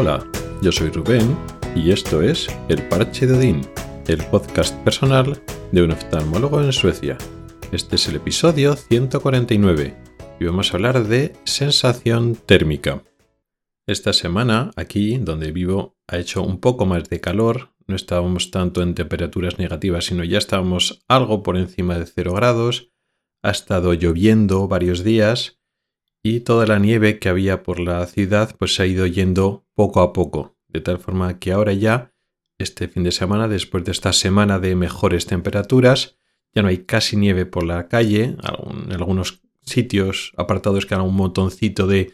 Hola, yo soy Rubén y esto es El Parche de Odín, el podcast personal de un oftalmólogo en Suecia. Este es el episodio 149 y vamos a hablar de sensación térmica. Esta semana, aquí donde vivo, ha hecho un poco más de calor, no estábamos tanto en temperaturas negativas, sino ya estábamos algo por encima de 0 grados, ha estado lloviendo varios días y toda la nieve que había por la ciudad pues se ha ido yendo poco a poco, de tal forma que ahora ya, este fin de semana, después de esta semana de mejores temperaturas, ya no hay casi nieve por la calle, en algunos sitios apartados queda un montoncito de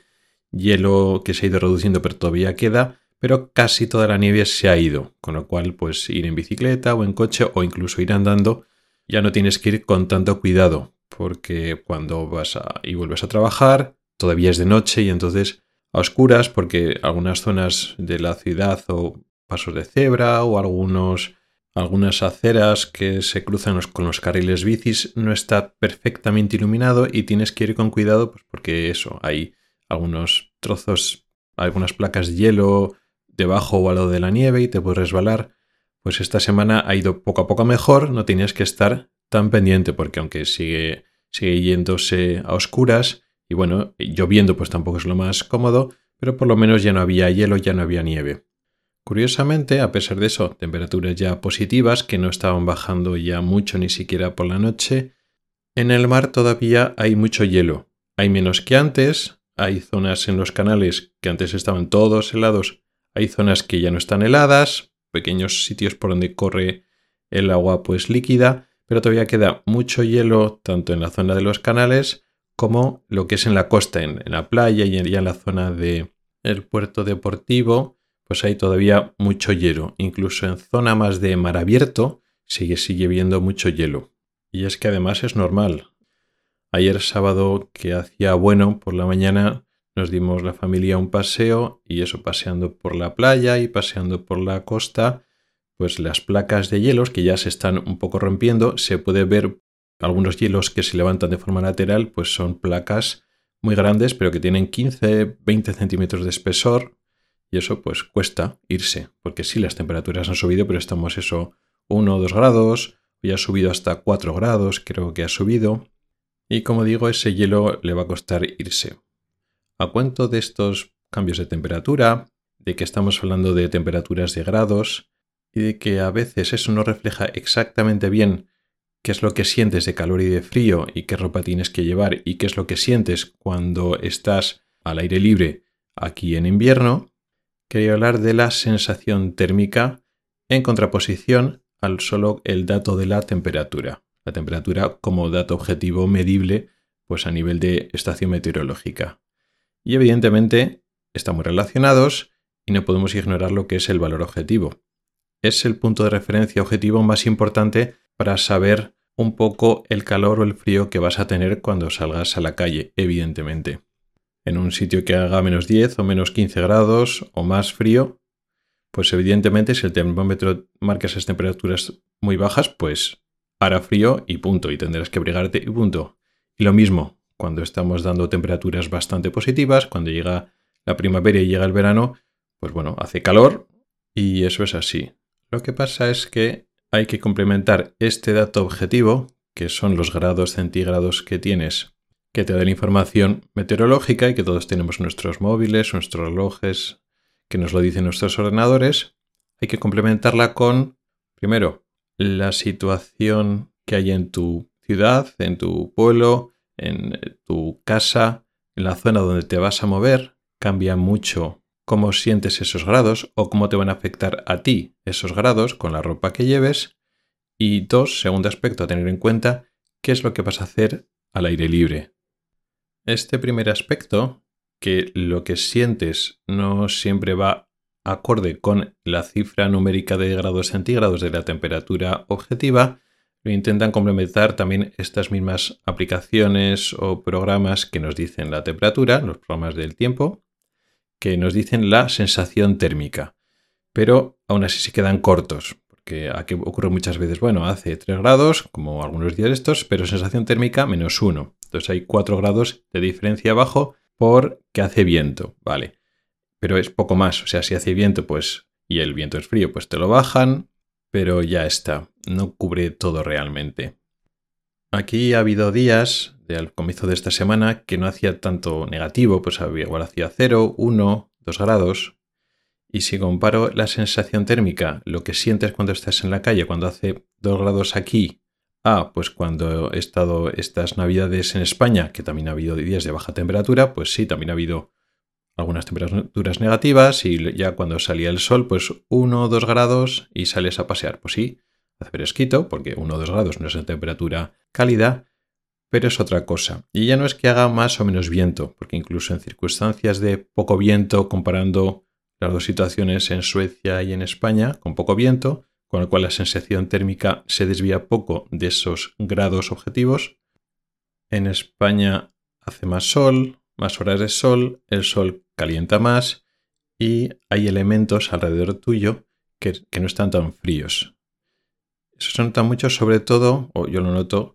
hielo que se ha ido reduciendo pero todavía queda, pero casi toda la nieve se ha ido, con lo cual pues ir en bicicleta o en coche o incluso ir andando ya no tienes que ir con tanto cuidado, porque cuando vas a, y vuelves a trabajar, todavía es de noche y entonces a oscuras, porque algunas zonas de la ciudad o pasos de cebra o algunos, algunas aceras que se cruzan con los carriles bicis no está perfectamente iluminado y tienes que ir con cuidado pues porque eso, hay algunos trozos, algunas placas de hielo debajo o al lado de la nieve y te puedes resbalar. Pues esta semana ha ido poco a poco mejor, no tienes que estar tan pendiente porque aunque sigue, sigue yéndose a oscuras y bueno, lloviendo pues tampoco es lo más cómodo, pero por lo menos ya no había hielo, ya no había nieve. Curiosamente, a pesar de eso, temperaturas ya positivas que no estaban bajando ya mucho ni siquiera por la noche, en el mar todavía hay mucho hielo. Hay menos que antes, hay zonas en los canales que antes estaban todos helados, hay zonas que ya no están heladas, pequeños sitios por donde corre el agua pues líquida, pero todavía queda mucho hielo tanto en la zona de los canales como lo que es en la costa, en, la playa y en la zona del puerto deportivo, pues hay todavía mucho hielo. Incluso en zona más de mar abierto sigue, sigue viendo mucho hielo. Y es que además es normal. Ayer sábado que hacía bueno por la mañana nos dimos la familia un paseo y eso paseando por la playa y paseando por la costa pues las placas de hielos que ya se están un poco rompiendo, se puede ver algunos hielos que se levantan de forma lateral, pues son placas muy grandes, pero que tienen 15, 20 centímetros de espesor, y eso pues cuesta irse, porque sí las temperaturas han subido, pero estamos eso 1 o 2 grados, hoy ha subido hasta 4 grados, creo que ha subido, y como digo, ese hielo le va a costar irse. A cuento de estos cambios de temperatura, de que estamos hablando de temperaturas de grados, y de que a veces eso no refleja exactamente bien qué es lo que sientes de calor y de frío y qué ropa tienes que llevar y qué es lo que sientes cuando estás al aire libre aquí en invierno, quería hablar de la sensación térmica en contraposición al solo el dato de la temperatura. La temperatura como dato objetivo medible pues a nivel de estación meteorológica. Y evidentemente están muy relacionados y no podemos ignorar lo que es el valor objetivo es el punto de referencia objetivo más importante para saber un poco el calor o el frío que vas a tener cuando salgas a la calle, evidentemente. En un sitio que haga menos 10 o menos 15 grados o más frío, pues evidentemente si el termómetro marca esas temperaturas muy bajas, pues hará frío y punto, y tendrás que brigarte y punto. Y lo mismo, cuando estamos dando temperaturas bastante positivas, cuando llega la primavera y llega el verano, pues bueno, hace calor y eso es así. Lo que pasa es que hay que complementar este dato objetivo, que son los grados centígrados que tienes, que te da la información meteorológica y que todos tenemos nuestros móviles, nuestros relojes, que nos lo dicen nuestros ordenadores. Hay que complementarla con, primero, la situación que hay en tu ciudad, en tu pueblo, en tu casa, en la zona donde te vas a mover. Cambia mucho cómo sientes esos grados o cómo te van a afectar a ti esos grados con la ropa que lleves. Y dos, segundo aspecto a tener en cuenta, qué es lo que vas a hacer al aire libre. Este primer aspecto, que lo que sientes no siempre va acorde con la cifra numérica de grados centígrados de la temperatura objetiva, lo intentan complementar también estas mismas aplicaciones o programas que nos dicen la temperatura, los programas del tiempo, que nos dicen la sensación térmica, pero aún así se quedan cortos, porque aquí ocurre muchas veces, bueno, hace 3 grados, como algunos días estos, pero sensación térmica menos 1. Entonces hay 4 grados de diferencia abajo porque hace viento, ¿vale? pero es poco más. O sea, si hace viento, pues, y el viento es frío, pues te lo bajan, pero ya está, no cubre todo realmente. Aquí ha habido días, al comienzo de esta semana, que no hacía tanto negativo, pues igual hacía 0, 1, 2 grados. Y si comparo la sensación térmica, lo que sientes cuando estás en la calle, cuando hace 2 grados aquí, a pues cuando he estado estas navidades en España, que también ha habido días de baja temperatura, pues sí, también ha habido algunas temperaturas negativas y ya cuando salía el sol, pues 1 o 2 grados y sales a pasear. Pues sí, hace fresquito, porque 1 o 2 grados no es una temperatura cálida, pero es otra cosa. Y ya no es que haga más o menos viento, porque incluso en circunstancias de poco viento, comparando las dos situaciones en Suecia y en España, con poco viento, con lo cual la sensación térmica se desvía poco de esos grados objetivos. En España hace más sol, más horas de sol, el sol calienta más y hay elementos alrededor tuyo que, que no están tan fríos. Eso se nota mucho, sobre todo, o yo lo noto,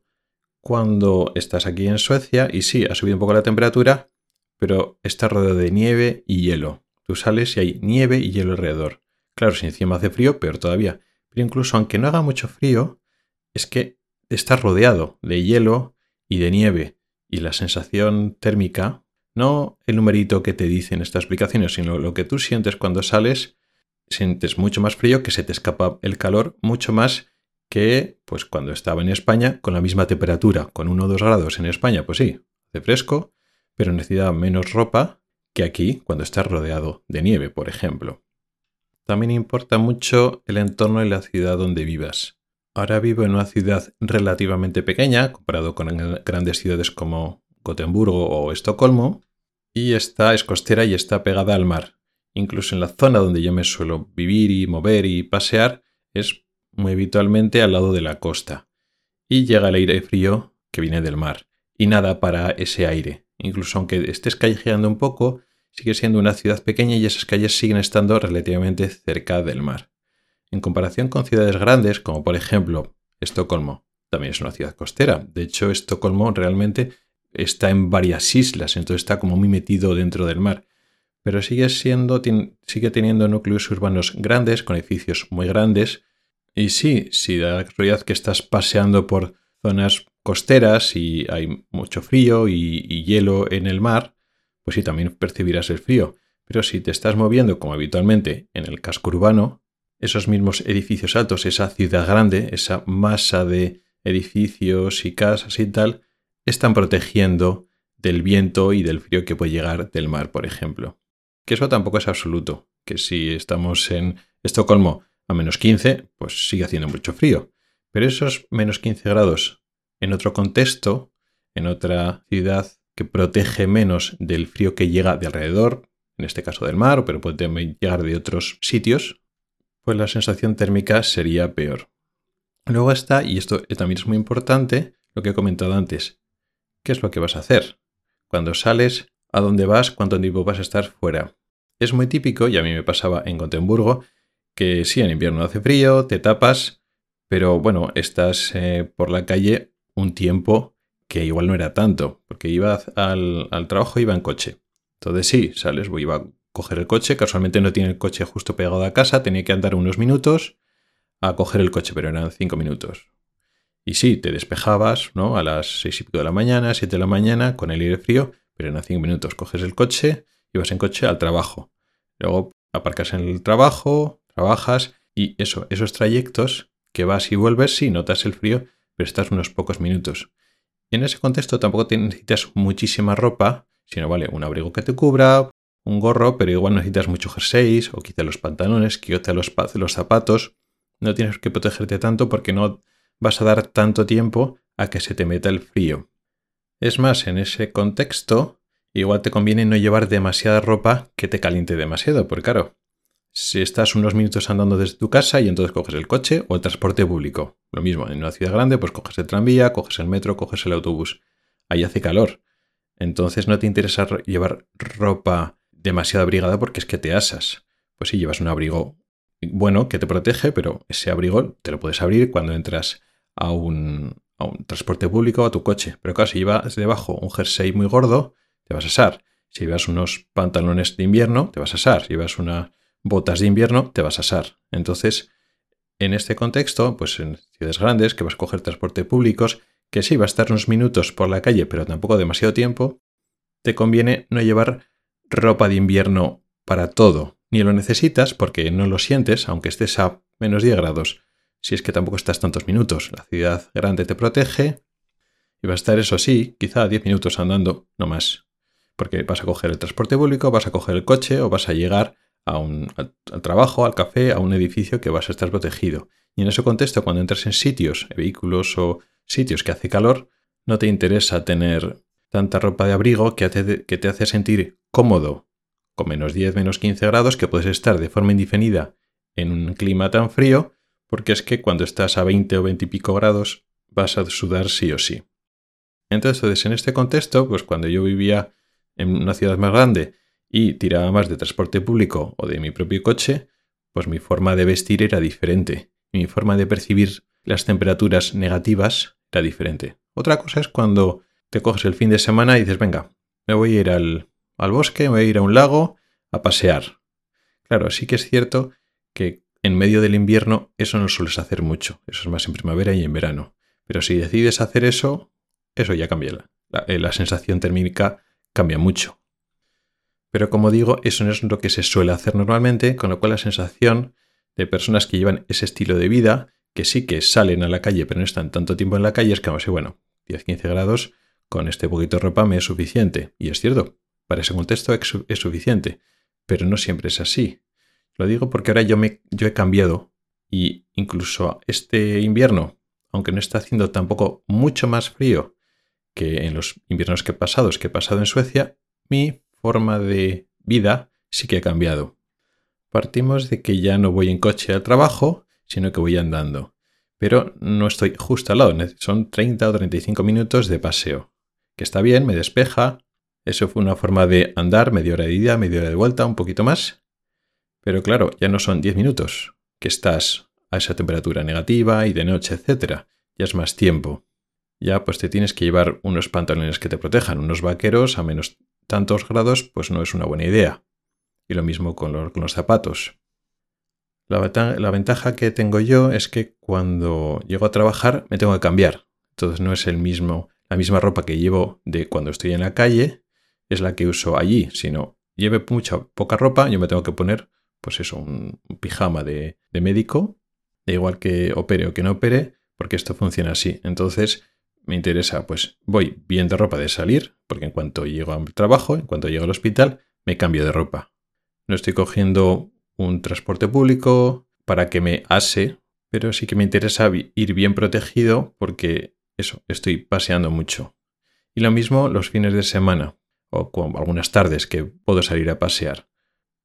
cuando estás aquí en Suecia y sí, ha subido un poco la temperatura, pero está rodeado de nieve y hielo. Tú sales y hay nieve y hielo alrededor. Claro, si encima hace frío, peor todavía. Pero incluso aunque no haga mucho frío, es que estás rodeado de hielo y de nieve. Y la sensación térmica, no el numerito que te dicen estas aplicaciones, sino lo que tú sientes cuando sales, sientes mucho más frío, que se te escapa el calor mucho más que pues cuando estaba en España con la misma temperatura, con 1 o 2 grados en España, pues sí, de fresco, pero necesitaba menos ropa que aquí cuando estás rodeado de nieve, por ejemplo. También importa mucho el entorno y la ciudad donde vivas. Ahora vivo en una ciudad relativamente pequeña, comparado con grandes ciudades como Gotemburgo o Estocolmo, y esta es costera y está pegada al mar. Incluso en la zona donde yo me suelo vivir y mover y pasear, es muy habitualmente al lado de la costa, y llega el aire frío que viene del mar, y nada para ese aire. Incluso aunque estés callejeando un poco, sigue siendo una ciudad pequeña y esas calles siguen estando relativamente cerca del mar. En comparación con ciudades grandes, como por ejemplo Estocolmo, también es una ciudad costera. De hecho, Estocolmo realmente está en varias islas, entonces está como muy metido dentro del mar. Pero sigue siendo, sigue teniendo núcleos urbanos grandes, con edificios muy grandes, y sí, si da la casualidad que estás paseando por zonas costeras y hay mucho frío y, hielo en el mar, pues sí, también percibirás el frío. Pero si te estás moviendo como habitualmente en el casco urbano, esos mismos edificios altos, esa ciudad grande, esa masa de edificios y casas y tal, están protegiendo del viento y del frío que puede llegar del mar, por ejemplo. Que eso tampoco es absoluto, que si estamos en Estocolmo a menos 15, pues sigue haciendo mucho frío. Pero esos menos 15 grados en otro contexto, en otra ciudad que protege menos del frío que llega de alrededor, en este caso del mar, pero puede llegar de otros sitios, pues la sensación térmica sería peor. Luego está, y esto también es muy importante, lo que he comentado antes. ¿Qué es lo que vas a hacer? Cuando sales, ¿a dónde vas? ¿Cuánto tiempo vas a estar fuera? Es muy típico, y a mí me pasaba en Gotemburgo, que sí, en invierno hace frío, te tapas, pero bueno, estás eh, por la calle un tiempo que igual no era tanto, porque iba al, trabajo, iba en coche. Entonces sí, sales, iba a coger el coche, casualmente no tiene el coche justo pegado a casa, tenía que andar unos minutos a coger el coche, pero eran cinco minutos. Y sí, te despejabas, ¿no? A las seis y pico de la mañana, siete de la mañana, con el aire frío, pero eran cinco minutos. Coges el coche, ibas en coche al trabajo. Luego aparcas en el trabajo, trabajas y eso, esos trayectos que vas y vuelves, sí, notas el frío, pero estás unos pocos minutos. en ese contexto tampoco necesitas muchísima ropa, sino vale, un abrigo que te cubra, un gorro, pero igual necesitas mucho jerseys o quizá los pantalones, quizá los, los zapatos. No tienes que protegerte tanto porque no vas a dar tanto tiempo a que se te meta el frío. Es más, en ese contexto, igual te conviene no llevar demasiada ropa que te caliente demasiado, porque claro, si estás unos minutos andando desde tu casa y entonces coges el coche o el transporte público. Lo mismo, en una ciudad grande, pues coges el tranvía, coges el metro, coges el autobús. Ahí hace calor. Entonces no te interesa llevar ropa demasiado abrigada porque es que te asas. Pues si llevas un abrigo bueno que te protege, pero ese abrigo te lo puedes abrir cuando entras a un, a un transporte público o a tu coche. Pero claro, si llevas debajo un jersey muy gordo, te vas a asar. Si llevas unos pantalones de invierno, te vas a asar. Si llevas unas botas de invierno, te vas a asar. Entonces, en este contexto, pues en ciudades grandes, que vas a coger transporte públicos, que sí va a estar unos minutos por la calle, pero tampoco demasiado tiempo, te conviene no llevar ropa de invierno para todo. Ni lo necesitas porque no lo sientes, aunque estés a menos 10 grados. Si es que tampoco estás tantos minutos. La ciudad grande te protege y va a estar, eso sí, quizá 10 minutos andando, no más. Porque vas a coger el transporte público, vas a coger el coche o vas a llegar a un, al, trabajo, al café, a un edificio que vas a estar protegido. Y en ese contexto, cuando entras en sitios, vehículos o sitios que hace calor, no te interesa tener tanta ropa de abrigo que, que te hace sentir cómodo con menos 10, menos 15 grados, que puedes estar de forma indefinida en un clima tan frío, porque es que cuando estás a 20 o 20 y pico grados vas a sudar sí o sí. Entonces, en este contexto, pues cuando yo vivía en una ciudad más grande y tiraba más de transporte público o de mi propio coche, pues mi forma de vestir era diferente. Mi forma de percibir las temperaturas negativas era diferente. Otra cosa es cuando te coges el fin de semana y dices, venga, me voy a ir al, bosque, me voy a ir a un lago a pasear. Claro, sí que es cierto que en medio del invierno eso no sueles hacer mucho. Eso es más en primavera y en verano. Pero si decides hacer eso, eso ya cambia. La, eh, sensación térmica cambia mucho. Pero como digo, eso no es lo que se suele hacer normalmente, con lo cual la sensación de personas que llevan ese estilo de vida, que sí que salen a la calle pero no están tanto tiempo en la calle, es que, vamos, bueno, 10-15 grados, con este poquito de ropa me es suficiente. Y es cierto, para ese contexto es suficiente, pero no siempre es así. Lo digo porque ahora yo, me, yo he cambiado y incluso este invierno, aunque no está haciendo tampoco mucho más frío que en los inviernos que he pasado, que he pasado en Suecia, mi forma de vida sí que ha cambiado. Partimos de que ya no voy en coche al trabajo, sino que voy andando. Pero no estoy justo al lado, son 30 o 35 minutos de paseo. Que está bien, me despeja. Eso fue una forma de andar, media hora de ida, media hora de vuelta, un poquito más. Pero claro, ya no son 10 minutos que estás a esa temperatura negativa y de noche, etc. Ya es más tiempo. Ya pues te tienes que llevar unos pantalones que te protejan, unos vaqueros a menos tantos grados, pues no es una buena idea. Y lo mismo con los, zapatos. La, ventaja que tengo yo es que cuando llego a trabajar me tengo que cambiar. Entonces no es el mismo, la misma ropa que llevo de cuando estoy en la calle, es la que uso allí, sino lleve mucha poca ropa, yo me tengo que poner pues eso, un, pijama de, médico, da igual que opere o que no opere, porque esto funciona así. Entonces, me interesa, pues voy bien de ropa de salir, porque en cuanto llego al trabajo, en cuanto llego al hospital, me cambio de ropa. No estoy cogiendo un transporte público para que me ase, pero sí que me interesa ir bien protegido porque eso, estoy paseando mucho. Y lo mismo los fines de semana o algunas tardes que puedo salir a pasear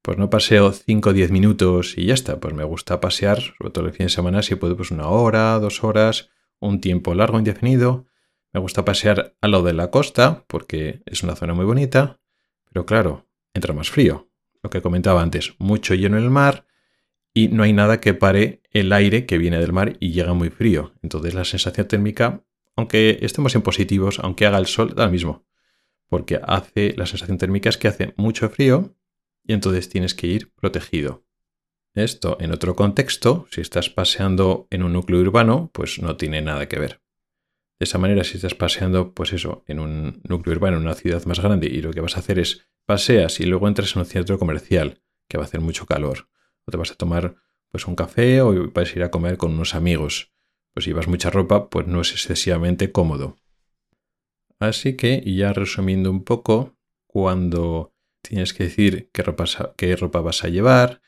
pues no paseo 5 o 10 minutos y ya está. Pues me gusta pasear, sobre todo el fin de semana, si puedo, pues una hora, dos horas, un tiempo largo, indefinido. Me gusta pasear a lo de la costa, porque es una zona muy bonita, pero claro, entra más frío. Lo que comentaba antes, mucho lleno en el mar y no hay nada que pare el aire que viene del mar y llega muy frío. Entonces la sensación térmica, aunque estemos en positivos, aunque haga el sol, da lo mismo. Porque hace, la sensación térmica es que hace mucho frío y entonces tienes que ir protegido. Esto en otro contexto, si estás paseando en un núcleo urbano, pues no tiene nada que ver. De esa manera, si estás paseando, pues eso, en un núcleo urbano, en una ciudad más grande, y lo que vas a hacer es paseas y luego entras en un centro comercial, que va a hacer mucho calor, o te vas a tomar pues un café o vas a ir a comer con unos amigos. Pues si llevas mucha ropa, pues no es excesivamente cómodo. Así que, ya resumiendo un poco, cuando Tienes que decir qué ropa, vas a llevar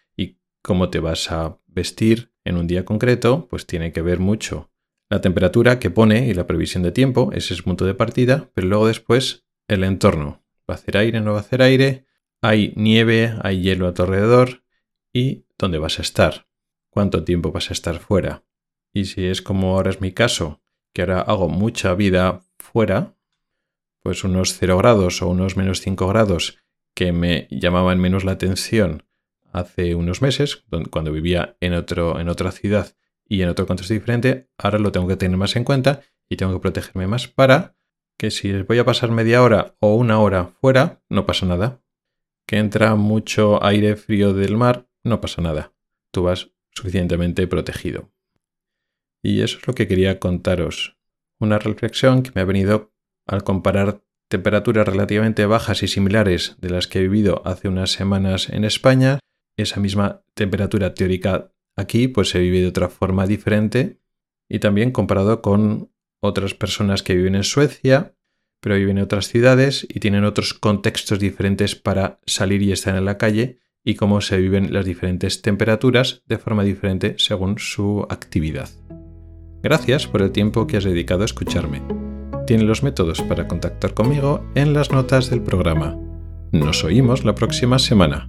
cómo te vas a vestir en un día concreto, pues tiene que ver mucho la temperatura que pone y la previsión de tiempo, ese es punto de partida, pero luego después el entorno. ¿Va a hacer aire? ¿No va a hacer aire? ¿Hay nieve? ¿Hay hielo a tu alrededor? ¿Y dónde vas a estar? ¿Cuánto tiempo vas a estar fuera? Y si es como ahora es mi caso, que ahora hago mucha vida fuera, pues unos 0 grados o unos menos 5 grados que me llamaban menos la atención hace unos meses, cuando vivía en, otro, en otra ciudad y en otro contexto diferente, ahora lo tengo que tener más en cuenta y tengo que protegerme más para que si voy a pasar media hora o una hora fuera, no pasa nada. Que entra mucho aire frío del mar, no pasa nada. Tú vas suficientemente protegido. Y eso es lo que quería contaros. Una reflexión que me ha venido al comparar temperaturas relativamente bajas y similares de las que he vivido hace unas semanas en España. Esa misma temperatura teórica aquí pues se vive de otra forma diferente y también comparado con otras personas que viven en Suecia, pero viven en otras ciudades y tienen otros contextos diferentes para salir y estar en la calle y cómo se viven las diferentes temperaturas de forma diferente según su actividad. Gracias por el tiempo que has dedicado a escucharme. Tiene los métodos para contactar conmigo en las notas del programa. Nos oímos la próxima semana.